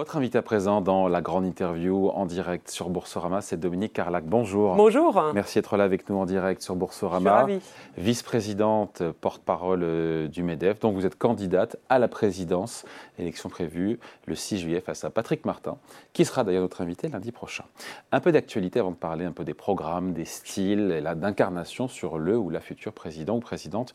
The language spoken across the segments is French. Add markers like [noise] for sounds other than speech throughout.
Votre invité à présent dans la grande interview en direct sur Boursorama, c'est Dominique Carlac. Bonjour. Bonjour. Merci d'être là avec nous en direct sur Boursorama. Vice-présidente, porte-parole euh, du MEDEF. Donc vous êtes candidate à la présidence, élection prévue le 6 juillet face à Patrick Martin, qui sera d'ailleurs notre invité lundi prochain. Un peu d'actualité avant de parler un peu des programmes, des styles et d'incarnation sur le ou la future président ou présidente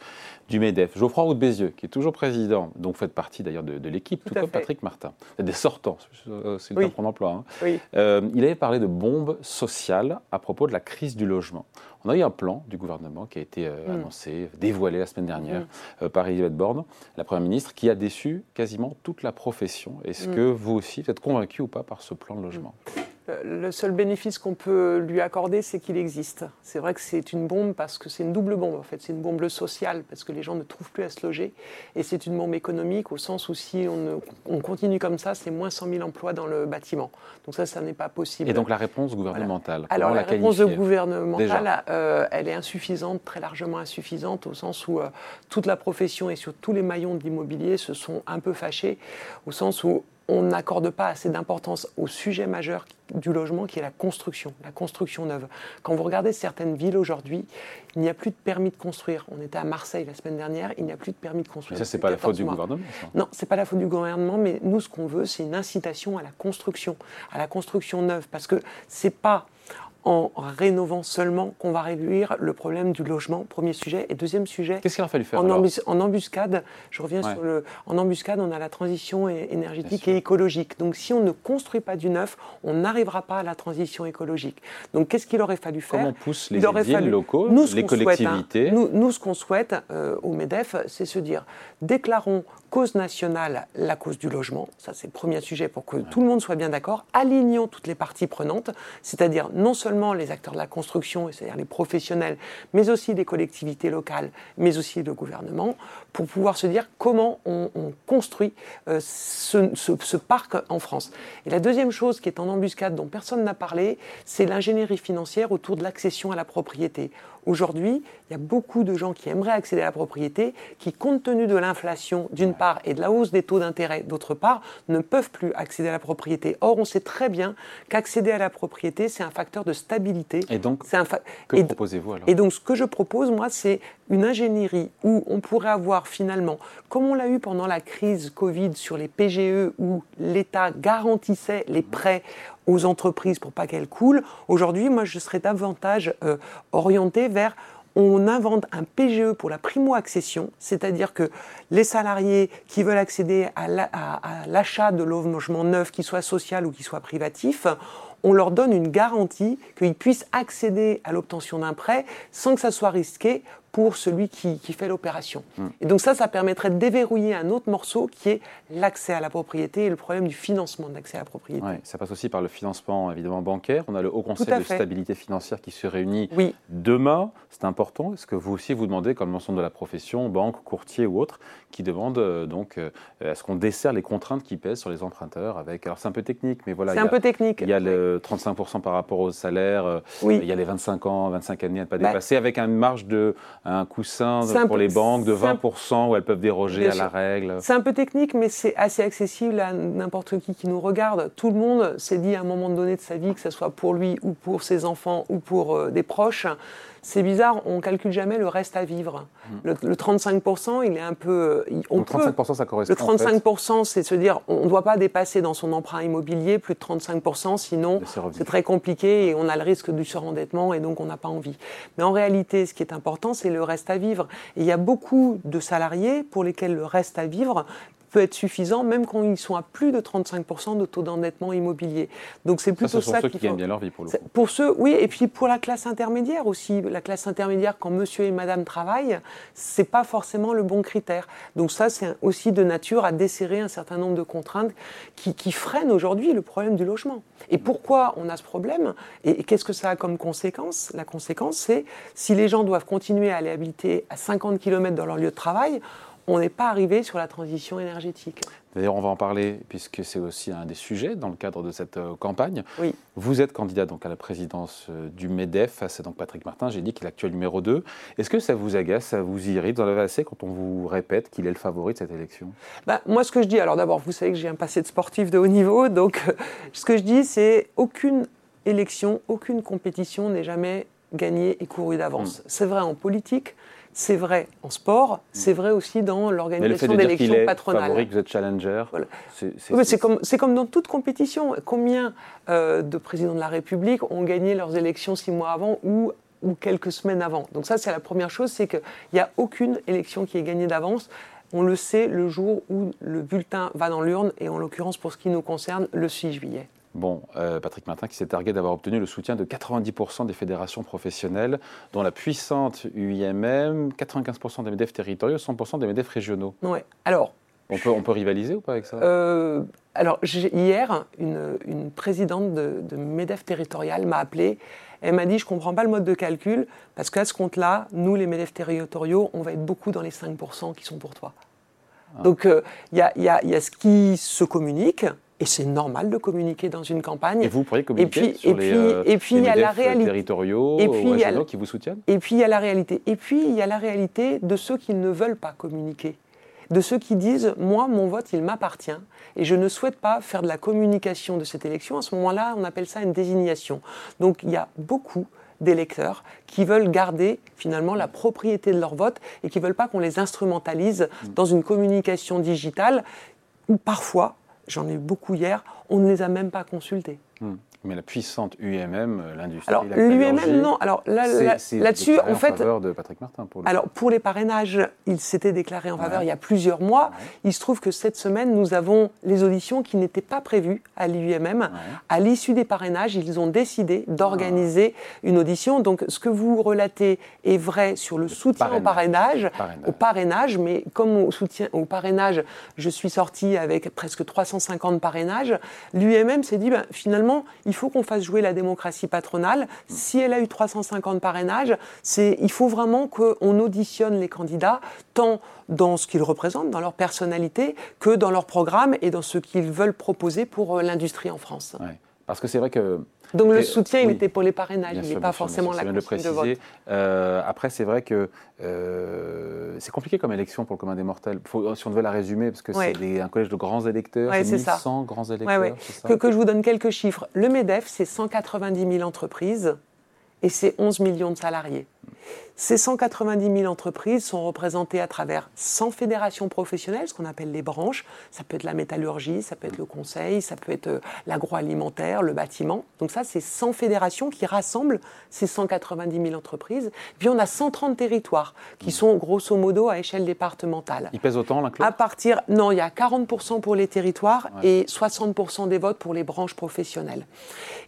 du MEDEF. Geoffroy Roux Bézieux, qui est toujours président, donc vous faites partie d'ailleurs de, l'équipe, tout, comme Patrick Martin. Des sortes c'est le terme qu'on emploie. Hein. Euh, il avait parlé de bombe sociale à propos de la crise du logement. On a eu un plan du gouvernement qui a été euh, mm. annoncé, dévoilé la semaine dernière mm. euh, par Elisabeth Borne, la Première ministre, qui a déçu quasiment toute la profession. Est-ce mm. que vous aussi, vous êtes convaincu ou pas par ce plan de logement? Euh, le seul bénéfice qu'on peut lui accorder, c'est qu'il existe. C'est vrai que c'est une bombe parce que c'est une double bombe en fait. C'est une bombe sociale parce que les gens ne trouvent plus à se loger. Et c'est une bombe économique au sens où si on, continue comme ça, c'est moins 100 000 emplois dans le bâtiment. Donc ça, ça n'est pas possible. Et donc la réponse gouvernementale Alors la, réponse gouvernementale, euh, elle est insuffisante, très largement insuffisante, au sens où euh, toute la profession et sur tous les maillons de l'immobilier se sont un peu fâchés, au sens où on n'accorde pas assez d'importance au sujet majeur du logement qui est la construction, la construction neuve. Quand vous regardez certaines villes aujourd'hui, il n'y a plus de permis de construire. On était à Marseille la semaine dernière, il n'y a plus de permis de construire. Mais ça, c'est pas la faute du gouvernement ça. Non, c'est pas la faute du gouvernement, mais nous, ce qu'on veut, c'est une incitation à la construction, à la construction neuve, parce que c'est pas en rénovant seulement qu'on va réduire le problème du logement, premier sujet. Et deuxième sujet. Qu'est-ce qu'il a fallu faire en, en, embuscade, je reviens sur le. En embuscade, on a la transition énergétique et écologique. Donc si on ne construit pas du neuf, on n'arrivera pas à la transition écologique. Donc qu'est-ce qu'il aurait fallu faire? Comment pousse les villes locaux, nous, les hein, collectivités? nous, ce qu'on souhaite euh, au MEDEF, c'est se dire déclarons cause nationale la cause du logement. Ça, c'est le premier sujet pour que tout le monde soit bien d'accord. Alignons toutes les parties prenantes, c'est-à-dire non seulement les acteurs de la construction, c'est-à-dire les professionnels, mais aussi les collectivités locales, mais aussi le gouvernement, pour pouvoir se dire comment on, construit euh, ce, parc en France. Et la deuxième chose qui est en embuscade, dont personne n'a parlé, c'est l'ingénierie financière autour de l'accession à la propriété. Aujourd'hui, il y a beaucoup de gens qui aimeraient accéder à la propriété, qui, compte tenu de l'inflation d'une part et de la hausse des taux d'intérêt d'autre part, ne peuvent plus accéder à la propriété. Or, on sait très bien qu'accéder à la propriété, c'est un facteur de stabilité. Et donc, que proposez-vous alors? Et donc, ce que je propose, moi, c'est une ingénierie où on pourrait avoir finalement, comme on l'a eu pendant la crise Covid sur les PGE, où l'État garantissait les prêts aux entreprises pour pas qu'elles coulent. Aujourd'hui, moi, je serais davantage euh, orienté vers on invente un PGE pour la primo-accession, c'est-à-dire que les salariés qui veulent accéder à l'achat de logement neuf, qu'il soit social ou qu'il soit privatif, on leur donne une garantie qu'ils puissent accéder à l'obtention d'un prêt sans que ça soit risqué pour celui qui, fait l'opération. Hmm. Et donc ça, ça permettrait de déverrouiller un autre morceau qui est l'accès à la propriété et le problème du financement de l'accès à la propriété. ça passe aussi par le financement évidemment bancaire. On a le Haut Conseil de stabilité financière qui se réunit oui. demain. C'est important. Est-ce que vous aussi vous demandez, comme l'ensemble de la profession, banque, courtier ou autre, qui demande euh, donc euh, est-ce qu'on dessert les contraintes qui pèsent sur les emprunteurs avec alors c'est un peu technique, mais voilà. C'est un peu technique. Il y a le 35% par rapport au salaire. Euh, oui. Il y a les 25 ans, 25 années à ne pas bah dépasser avec une marge de un coussin pour les banques de 20% où elles peuvent déroger à la règle. C'est un peu technique, mais c'est assez accessible à n'importe qui qui nous regarde. Tout le monde s'est dit à un moment donné de sa vie, que ce soit pour lui ou pour ses enfants ou pour euh, des proches, c'est bizarre, on calcule jamais le reste à vivre. Hmm. Le, 35%, il est un peu. On le 35%, ça correspond. Le 35%, c'est se dire, on ne doit pas dépasser dans son emprunt immobilier plus de 35%, sinon c'est très compliqué et on a le risque du surendettement et donc on n'a pas envie. Mais en réalité, ce qui est important, c'est le reste à vivre. Et il y a beaucoup de salariés pour lesquels le reste à vivre peut être suffisant, même quand ils sont à plus de 35% de taux d'endettement immobilier. Donc c'est plutôt ça. Ce sont ceux qui gagnent bien leur vie pour le coup. Pour ceux, oui, et puis pour la classe intermédiaire aussi. La classe intermédiaire, quand monsieur et madame travaillent, c'est pas forcément le bon critère. Donc ça, c'est aussi de nature à desserrer un certain nombre de contraintes qui, qui freinent aujourd'hui le problème du logement. Et pourquoi on a ce problème Et qu'est-ce que ça a comme conséquence? La conséquence, c'est si les gens doivent continuer à aller habiter à 50 km dans leur lieu de travail, on n'est pas arrivé sur la transition énergétique. D'ailleurs, on va en parler puisque c'est aussi un des sujets dans le cadre de cette euh, campagne. Oui. Vous êtes candidat donc à la présidence euh, du MEDEF face à donc Patrick Martin. J'ai dit qu'il est actuel numéro 2. Est-ce que ça vous agace, ça vous irrite Vous en avez assez quand on vous répète qu'il est le favori de cette élection? Bah, Moi, ce que je dis, alors d'abord, vous savez que j'ai un passé de sportif de haut niveau. [laughs] Donc, euh, ce que je dis, c'est aucune élection, aucune compétition n'est jamais gagnée et courue d'avance. Hmm. C'est vrai en politique, c'est vrai en sport, c'est vrai aussi dans l'organisation d'élections patronales. Favori, vous êtes challenger. C'est comme, comme, dans toute compétition. Combien euh, de présidents de la République ont gagné leurs élections six mois avant ou, ou quelques semaines avant? Donc ça, c'est la première chose, c'est qu'il n'y a aucune élection qui est gagnée d'avance. On le sait le jour où le bulletin va dans l'urne, et en l'occurrence, pour ce qui nous concerne, le 6 juillet. Bon, euh, Patrick Martin qui s'est targué d'avoir obtenu le soutien de 90% des fédérations professionnelles, dont la puissante UIMM, 95% des MEDEF territoriaux, 100% des MEDEF régionaux. Oui, alors... On peut, on peut rivaliser ou pas avec ça? Euh, Alors, hier, une, présidente de, de, MEDEF territorial m'a appelé. Elle m'a dit, je ne comprends pas le mode de calcul, parce qu'à ce compte-là, nous, les MEDEF territoriaux, on va être beaucoup dans les 5% qui sont pour toi. Ah. Donc, euh, il y, a, y, a, ce qui se communique, et c'est normal de communiquer dans une campagne. Et vous pourriez communiquer et puis, sur et puis, les, et puis, il y a la réalité, territoriaux et puis, régionaux qui vous soutiennent? Et puis il y a la réalité. Et puis il y a la réalité de ceux qui ne veulent pas communiquer. De ceux qui disent Moi, mon vote, il m'appartient et je ne souhaite pas faire de la communication de cette élection. À ce moment-là, on appelle ça une désignation. Donc il y a beaucoup d'électeurs qui veulent garder finalement la propriété de leur vote et qui ne veulent pas qu'on les instrumentalise mm. dans une communication digitale où parfois j'en ai eu beaucoup hier, on ne les a même pas consultés. Hmm. Mais la puissante UMM, l'industrie. Alors l'UMM, non. Alors là-dessus, en fait, en faveur de Patrick Martin. Pour alors pour les parrainages, il s'était déclaré en faveur il y a plusieurs mois. Il se trouve que cette semaine, nous avons les auditions qui n'étaient pas prévues à l'UMM. À l'issue des parrainages, ils ont décidé d'organiser ah. une audition. Donc ce que vous relatez est vrai sur le, soutien au parrainage, au parrainage, mais comme au soutien au parrainage, je suis sorti avec presque 350 parrainages. L'UMM s'est dit ben, finalement, il faut qu'on fasse jouer la démocratie patronale. Si elle a eu 350 parrainages, il faut vraiment qu'on auditionne les candidats, tant dans ce qu'ils représentent, dans leur personnalité, que dans leur programme et dans ce qu'ils veulent proposer pour euh, l'industrie en France. Parce que c'est vrai que donc le soutien, il était pour les parrainages, il n'est pas forcément la de préciser. De vote. Euh, après, c'est vrai que euh, c'est compliqué comme élection pour le commun des mortels. si on devait la résumer, parce que c'est un collège de grands électeurs, ouais, 1100 grands électeurs. Que, que, je vous donne quelques chiffres. Le MEDEF, c'est 190 000 entreprises et c'est 11 millions de salariés. Ces 190 000 entreprises sont représentées à travers 100 fédérations professionnelles, ce qu'on appelle les branches. Ça peut être la métallurgie, ça peut être le conseil, ça peut être euh, l'agroalimentaire, le bâtiment. Donc ça, c'est 100 fédérations qui rassemblent ces 190 000 entreprises. Puis on a 130 territoires qui sont grosso modo à échelle départementale. Ils pèsent autant l'un À partir, non, il y a 40% pour les territoires et 60% des votes pour les branches professionnelles.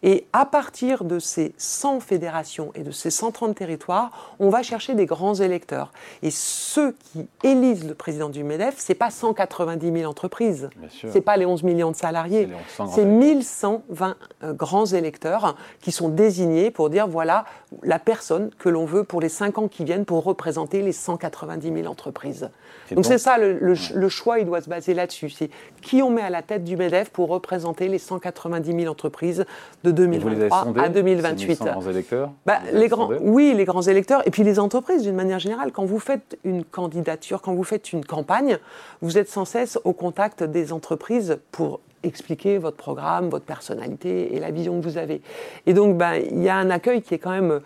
Et à partir de ces 100 fédérations et de ces 130 territoires, on va chercher des grands électeurs. Et ceux qui élisent le président du MEDEF, c'est pas 190 000 entreprises, c'est pas les 11 millions de salariés, c'est 1120 euh, grands électeurs qui sont désignés pour dire voilà la personne que l'on veut pour les 5 ans qui viennent pour représenter les 190 000 entreprises. Donc c'est ça le, choix, il doit se baser là-dessus. C'est qui on met à la tête du MEDEF pour représenter les 190 000 entreprises de 2023 à 2028. Les grands électeurs? Bah, les grands, Oui, les grands électeurs. Et puis les entreprises, d'une manière générale, quand vous faites une candidature, quand vous faites une campagne, vous êtes sans cesse au contact des entreprises pour expliquer votre programme, votre personnalité et la vision que vous avez. Et donc, ben, il y a un accueil qui est quand même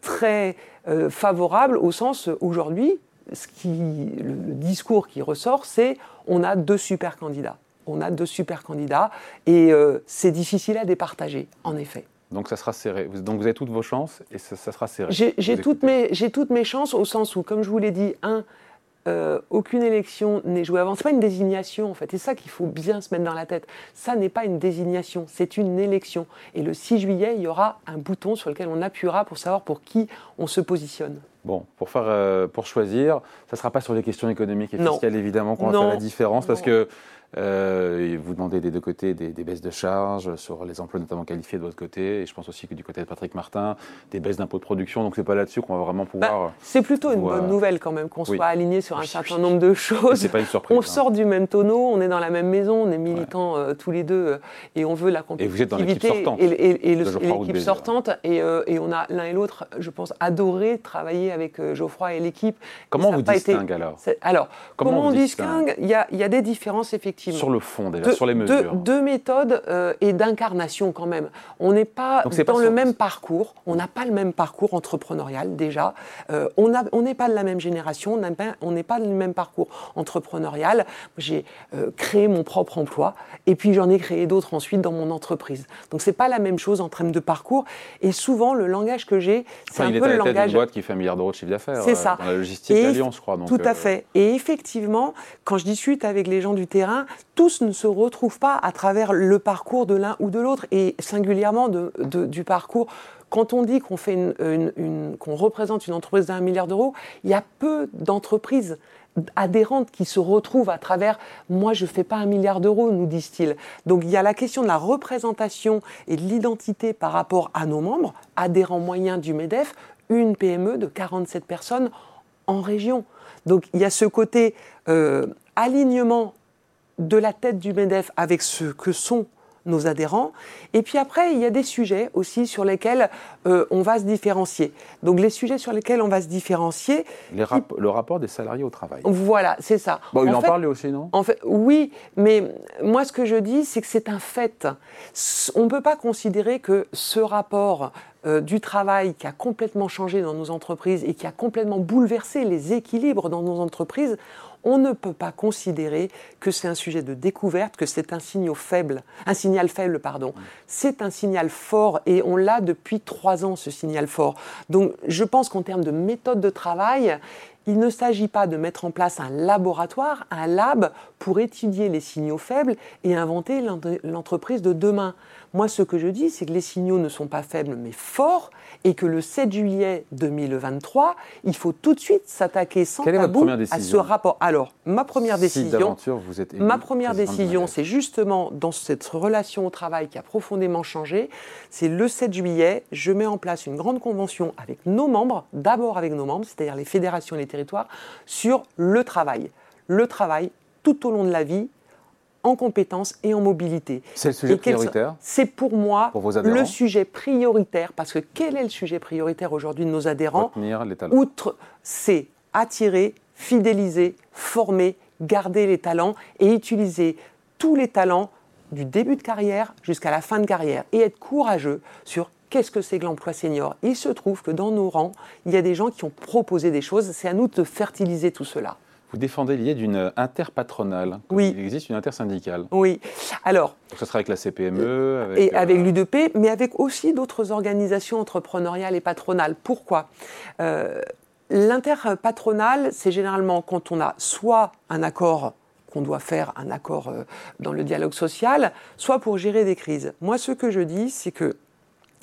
très euh, favorable au sens aujourd'hui, ce qui, le, discours qui ressort, c'est on a deux super candidats. On a deux super candidats et euh, c'est difficile à départager, en effet. Donc ça sera serré. Donc vous avez toutes vos chances et ça, sera serré. J'ai toutes mes, toutes mes chances au sens où, comme je vous l'ai dit, un, euh, aucune élection n'est jouée avant. Ce n'est pas une désignation, en fait. C'est ça qu'il faut bien se mettre dans la tête. Ça n'est pas une désignation, c'est une élection. Et le 6 juillet, il y aura un bouton sur lequel on appuiera pour savoir pour qui on se positionne. Bon, pour, faire, euh, pour choisir, ça ne sera pas sur les questions économiques et fiscales, évidemment, qu'on va faire la différence, parce que Euh, vous demandez des deux côtés des, baisses de charges sur les emplois notamment qualifiés de votre côté. Et je pense aussi que du côté de Patrick Martin, des baisses d'impôts de production. Donc c'est pas là-dessus qu'on va vraiment pouvoir. Bah, c'est plutôt une bonne nouvelle quand même qu'on soit aligné sur un certain nombre de choses. C'est pas une surprise. On hein. sort du même tonneau, on est dans la même maison, on est militants euh, tous les deux et on veut la compétitivité. Et vous êtes dans l'équipe sortante. Et, l'équipe sortante. Et, et, on a l'un et l'autre, je pense, adoré travailler avec Geoffroy et l'équipe. Comment on vous distingue alors? Alors, comment, on distingue? Il y, a, des différences effectivement. Sur le fond déjà, sur les mesures. Deux, méthodes euh, et d'incarnation quand même. On n'est pas dans le même parcours, on n'a pas le même parcours entrepreneurial déjà. Euh, on n'est pas de la même génération, on n'est pas, le même parcours entrepreneurial. J'ai euh, créé mon propre emploi et puis j'en ai créé d'autres ensuite dans mon entreprise. Donc c'est pas la même chose en termes de parcours. Et souvent le langage que j'ai, c'est un peu le langage. une boîte qui fait un milliard d'euros de chiffre d'affaires. C'est ça. Dans la logistique à Lyon, je crois. tout à fait. Et effectivement, quand je discute avec les gens du terrain, tous ne se retrouvent pas à travers le parcours de l'un ou de l'autre, et singulièrement du parcours quand on dit qu'on représente une entreprise d'un milliard d'euros, il y a peu d'entreprises adhérentes qui se retrouvent à travers moi je fais pas un milliard d'euros nous disent-ils. Donc il y a la question de la représentation et de l'identité par rapport à nos membres, adhérents moyens du MEDEF, une PME de 47 personnes en région. Donc il y a ce côté euh, alignement de la tête du MEDEF avec ce que sont nos adhérents. Et puis après, il y a des sujets aussi sur lesquels euh, on va se différencier. Donc les sujets sur lesquels on va se différencier... Le rapport des salariés au travail. Voilà, c'est ça. Bon, il en, parle aussi, non? en fait, Oui, mais moi ce que je dis, c'est que c'est un fait. On ne peut pas considérer que ce rapport euh, du travail qui a complètement changé dans nos entreprises et qui a complètement bouleversé les équilibres dans nos entreprises, on ne peut pas considérer que c'est un sujet de découverte, que c'est un signal faible, un signal faible, pardon. C'est un signal fort et on l'a depuis trois ans, ce signal fort. Donc, je pense qu'en termes de méthode de travail, il ne s'agit pas de mettre en place un laboratoire, un lab pour étudier les signaux faibles et inventer l'entreprise de demain. Moi, ce que je dis, c'est que les signaux ne sont pas faibles, mais forts, et que le 7 juillet 2023, il faut tout de suite s'attaquer sans Quelle tabou à ce rapport. Alors, ma première décision, vous êtes ma première décision, c'est justement dans cette relation au travail qui a profondément changé. C'est le 7 juillet, je mets en place une grande convention avec nos membres, d'abord avec nos membres, c'est-à-dire les fédérations et les territoires, sur le travail. Le travail tout au long de la vie, en compétences et en mobilité. C'est le sujet prioritaire C'est pour moi le sujet prioritaire, parce que quel est le sujet prioritaire aujourd'hui de nos adhérents les talents. Outre, c'est attirer, fidéliser, former, garder les talents et utiliser tous les talents du début de carrière jusqu'à la fin de carrière et être courageux sur qu'est-ce que c'est que l'emploi senior? Il se trouve que dans nos rangs, il y a des gens qui ont proposé des choses, c'est à nous de fertiliser tout cela. Vous défendez l'idée d'une interpatronale. Oui. Il existe une intersyndicale. Oui. Alors. Donc, ce sera avec la CPME. Avec, et avec euh, l'UDP, mais avec aussi d'autres organisations entrepreneuriales et patronales. Pourquoi? Euh, L'interpatronale, c'est généralement quand on a soit un accord qu'on doit faire un accord euh, dans le dialogue social, soit pour gérer des crises. Moi, ce que je dis, c'est que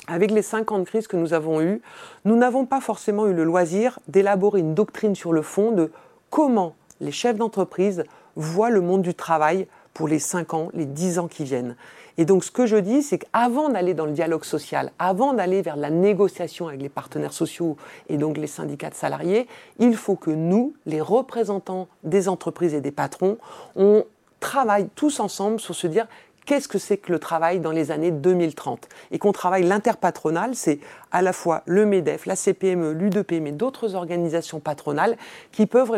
avec les 50 crises que nous avons eues, nous n'avons pas forcément eu le loisir d'élaborer une doctrine sur le fond de comment les chefs d'entreprise voient le monde du travail pour les 5 ans, les 10 ans qui viennent. Et donc ce que je dis, c'est qu'avant d'aller dans le dialogue social, avant d'aller vers la négociation avec les partenaires sociaux et donc les syndicats de salariés, il faut que nous, les représentants des entreprises et des patrons, on travaille tous ensemble sur se dire qu'est-ce que c'est que le travail dans les années 2030 et qu'on travaille l'interpatronal, c'est à la fois le MEDEF, la CPME, l'UDP, mais d'autres organisations patronales qui peuvent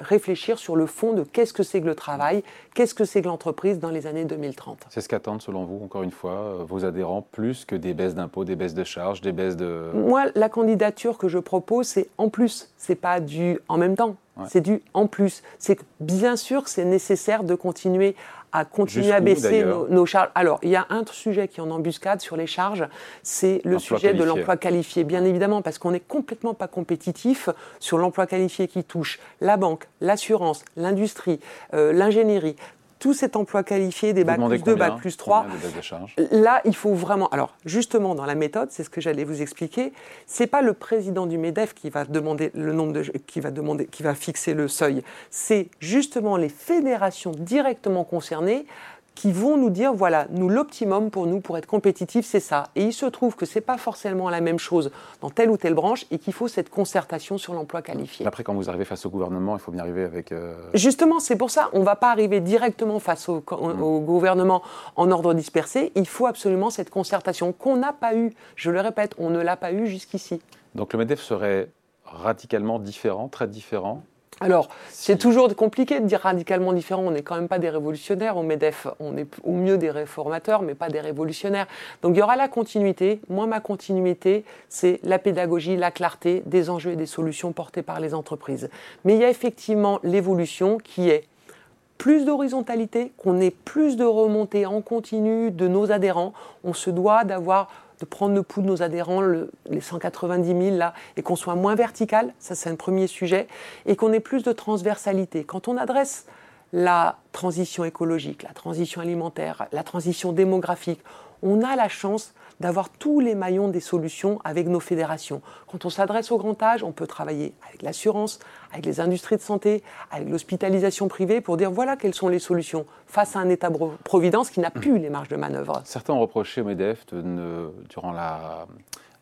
réfléchir sur le fond de qu'est-ce que c'est que le travail, qu'est-ce que c'est que l'entreprise dans les années 2030. C'est ce qu'attendent selon vous, encore une fois, euh, vos adhérents, plus que des baisses d'impôts, des baisses de charges, des baisses de... Moi, la candidature que je propose, c'est en plus, c'est pas du en même temps. C'est du en plus. C'est que bien sûr c'est nécessaire de continuer à continuer à baisser nos, charges. Alors, il y a un sujet qui est en embuscade sur les charges, c'est le sujet de l'emploi qualifié, bien évidemment, parce qu'on n'est complètement pas compétitif sur l'emploi qualifié qui touche la banque, l'assurance, l'industrie, euh, l'ingénierie tout cet emploi qualifié, des bacs plus 2, bacs plus 3. Là, il faut vraiment. Alors, justement, dans la méthode, c'est ce que j'allais vous expliquer. C'est pas le président du Medef qui va demander le nombre de, qui va demander, qui va fixer le seuil. C'est justement les fédérations directement concernées qui vont nous dire voilà, nous l'optimum pour nous pour être compétitifs, c'est ça. Et il se trouve que c'est pas forcément la même chose dans telle ou telle branche et qu'il faut cette concertation sur l'emploi qualifié. Après, quand vous arrivez face au gouvernement, il faut bien arriver avec. Euh, Justement, c'est pour ça, on va pas arriver directement face au, mmh. au, gouvernement en ordre dispersé. Il faut absolument cette concertation qu'on n'a pas eue. Je le répète, on ne l'a pas eue jusqu'ici. Donc le MEDEF serait radicalement différent, très différent alors, c'est toujours compliqué de dire radicalement différent. On n'est quand même pas des révolutionnaires au MEDEF. On est au mieux des réformateurs, mais pas des révolutionnaires. Donc, il y aura la continuité. Moi, ma continuité, c'est la pédagogie, la clarté des enjeux et des solutions portés par les entreprises. Mais il y a effectivement l'évolution qui est plus d'horizontalité, qu'on ait plus de remontée en continu de nos adhérents. On se doit d'avoir de prendre le pouls de nos adhérents, les 190 000 là, et qu'on soit moins vertical, ça c'est un premier sujet, et qu'on ait plus de transversalité. Quand on adresse la transition écologique, la transition alimentaire, la transition démographique, on a la chance d'avoir tous les maillons des solutions avec nos fédérations. Quand on s'adresse au grand âge, on peut travailler avec l'assurance, avec les industries de santé, avec l'hospitalisation privée pour dire voilà quelles sont les solutions face à un État-providence qui n'a plus les marges de manœuvre. Certains ont reproché au MEDEF durant la,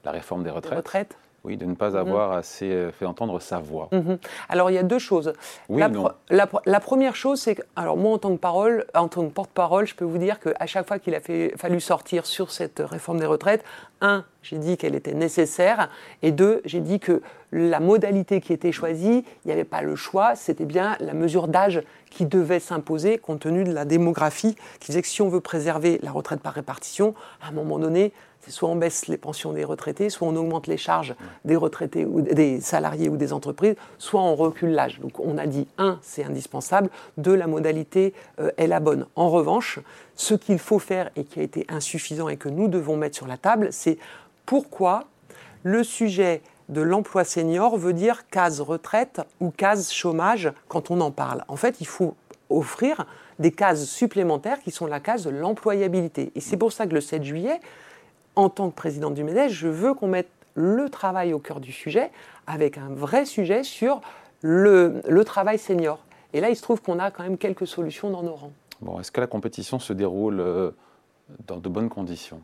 réforme des retraites oui, de ne pas mhm. avoir assez euh, fait entendre sa voix. Mhm. Alors il y a deux choses. la, la, première chose, c'est que, alors moi en tant que parole, en tant que porte-parole, je peux vous dire qu'à chaque fois qu'il a fallu sortir sur cette réforme des retraites, un, j'ai dit qu'elle était nécessaire, et deux, j'ai dit que la modalité qui était choisie, il n'y avait pas le choix, c'était bien la mesure d'âge qui devait s'imposer compte tenu de la démographie, qui disait que si on veut préserver la retraite par répartition, à un moment donné, soit on baisse les pensions des retraités, soit on augmente les charges des retraités ou des salariés ou des entreprises, soit on recule l'âge. Donc on a dit, un, c'est indispensable, deux, la modalité euh, est la bonne. En revanche, ce qu'il faut faire et qui a été insuffisant et que nous devons mettre sur la table, c'est pourquoi le sujet de l'emploi senior veut dire case retraite ou case chômage quand on en parle. En fait, il faut offrir des cases supplémentaires qui sont la case de l'employabilité. Et c'est pour ça que le 7 juillet, en tant que présidente du MEDES, je veux qu'on mette le travail au cœur du sujet avec un vrai sujet sur le, travail senior. Et là, il se trouve qu'on a quand même quelques solutions dans nos rangs. Bon, est-ce que la compétition se déroule euh, dans de bonnes conditions?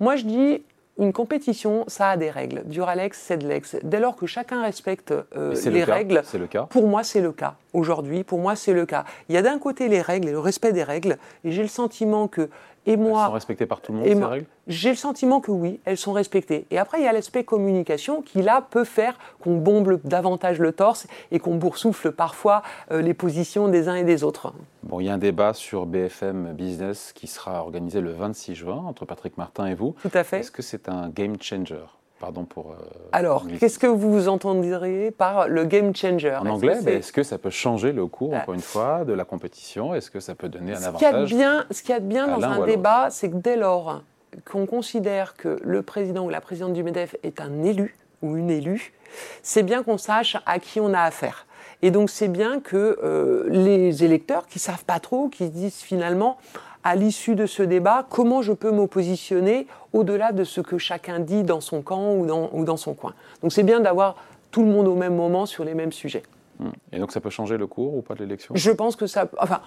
Moi, je dis une compétition, ça a des règles. Duralex, Cedlex. Dès lors que chacun respecte euh, les règles, le cas. pour moi, c'est le cas. Aujourd'hui, pour moi, c'est le cas. Il y a d'un côté les règles et le respect des règles, et j'ai le sentiment que et moi, elles sont respectées par tout le monde, ces règles J'ai le sentiment que oui, elles sont respectées. Et après, il y a l'aspect communication qui, là, peut faire qu'on bombe davantage le torse et qu'on boursoufle parfois euh, les positions des uns et des autres. Bon, il y a un débat sur BFM Business qui sera organisé le 26 juin entre Patrick Martin et vous. Tout à fait. Est-ce que c'est un game changer? Pardon pour. Euh, Alors, qu'est-ce que vous entendriez par le game changer En anglais, est-ce que, ça peut changer le cours, ah. encore une fois, de la compétition Est-ce que ça peut donner un avantage bien, Ce qu'il y a de bien dans un débat, c'est que dès lors qu'on considère que le président ou la présidente du MEDEF est un élu ou une élue, c'est bien qu'on sache à qui on a affaire. Et donc, c'est bien que euh, les électeurs qui savent pas trop, qui se disent finalement, à l'issue de ce débat, comment je peux m'oppositionner au-delà de ce que chacun dit dans son camp ou dans, ou dans son coin. Donc c'est bien d'avoir tout le monde au même moment sur les mêmes sujets. Hmm. Et donc ça peut changer le cours ou pas de l'élection? Je pense que ça... Enfin,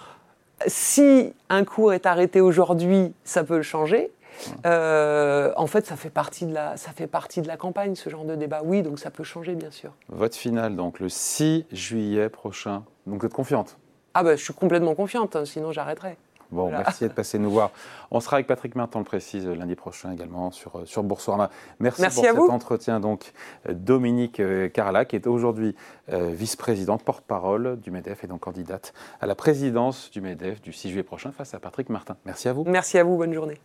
si un cours est arrêté aujourd'hui, ça peut le changer. Hmm. Euh, en fait, ça fait, partie de la, ça fait partie de la campagne, ce genre de débat. Oui, donc ça peut changer, bien sûr. Vote final, donc le 6 juillet prochain. Donc vous êtes confiante? Ah ben, je suis complètement confiante, hein, sinon j'arrêterai. Bon, merci de passer nous voir. On sera avec Patrick Martin, le précise, lundi prochain également sur, euh, sur Boursorama. Merci, pour cet entretien. Donc, euh, Dominique euh, Carla, qui est aujourd'hui vice-présidente, porte-parole du MEDEF et donc candidate à la présidence du MEDEF du 6 juillet prochain face à Patrick Martin. Merci à vous. Merci à vous, bonne journée.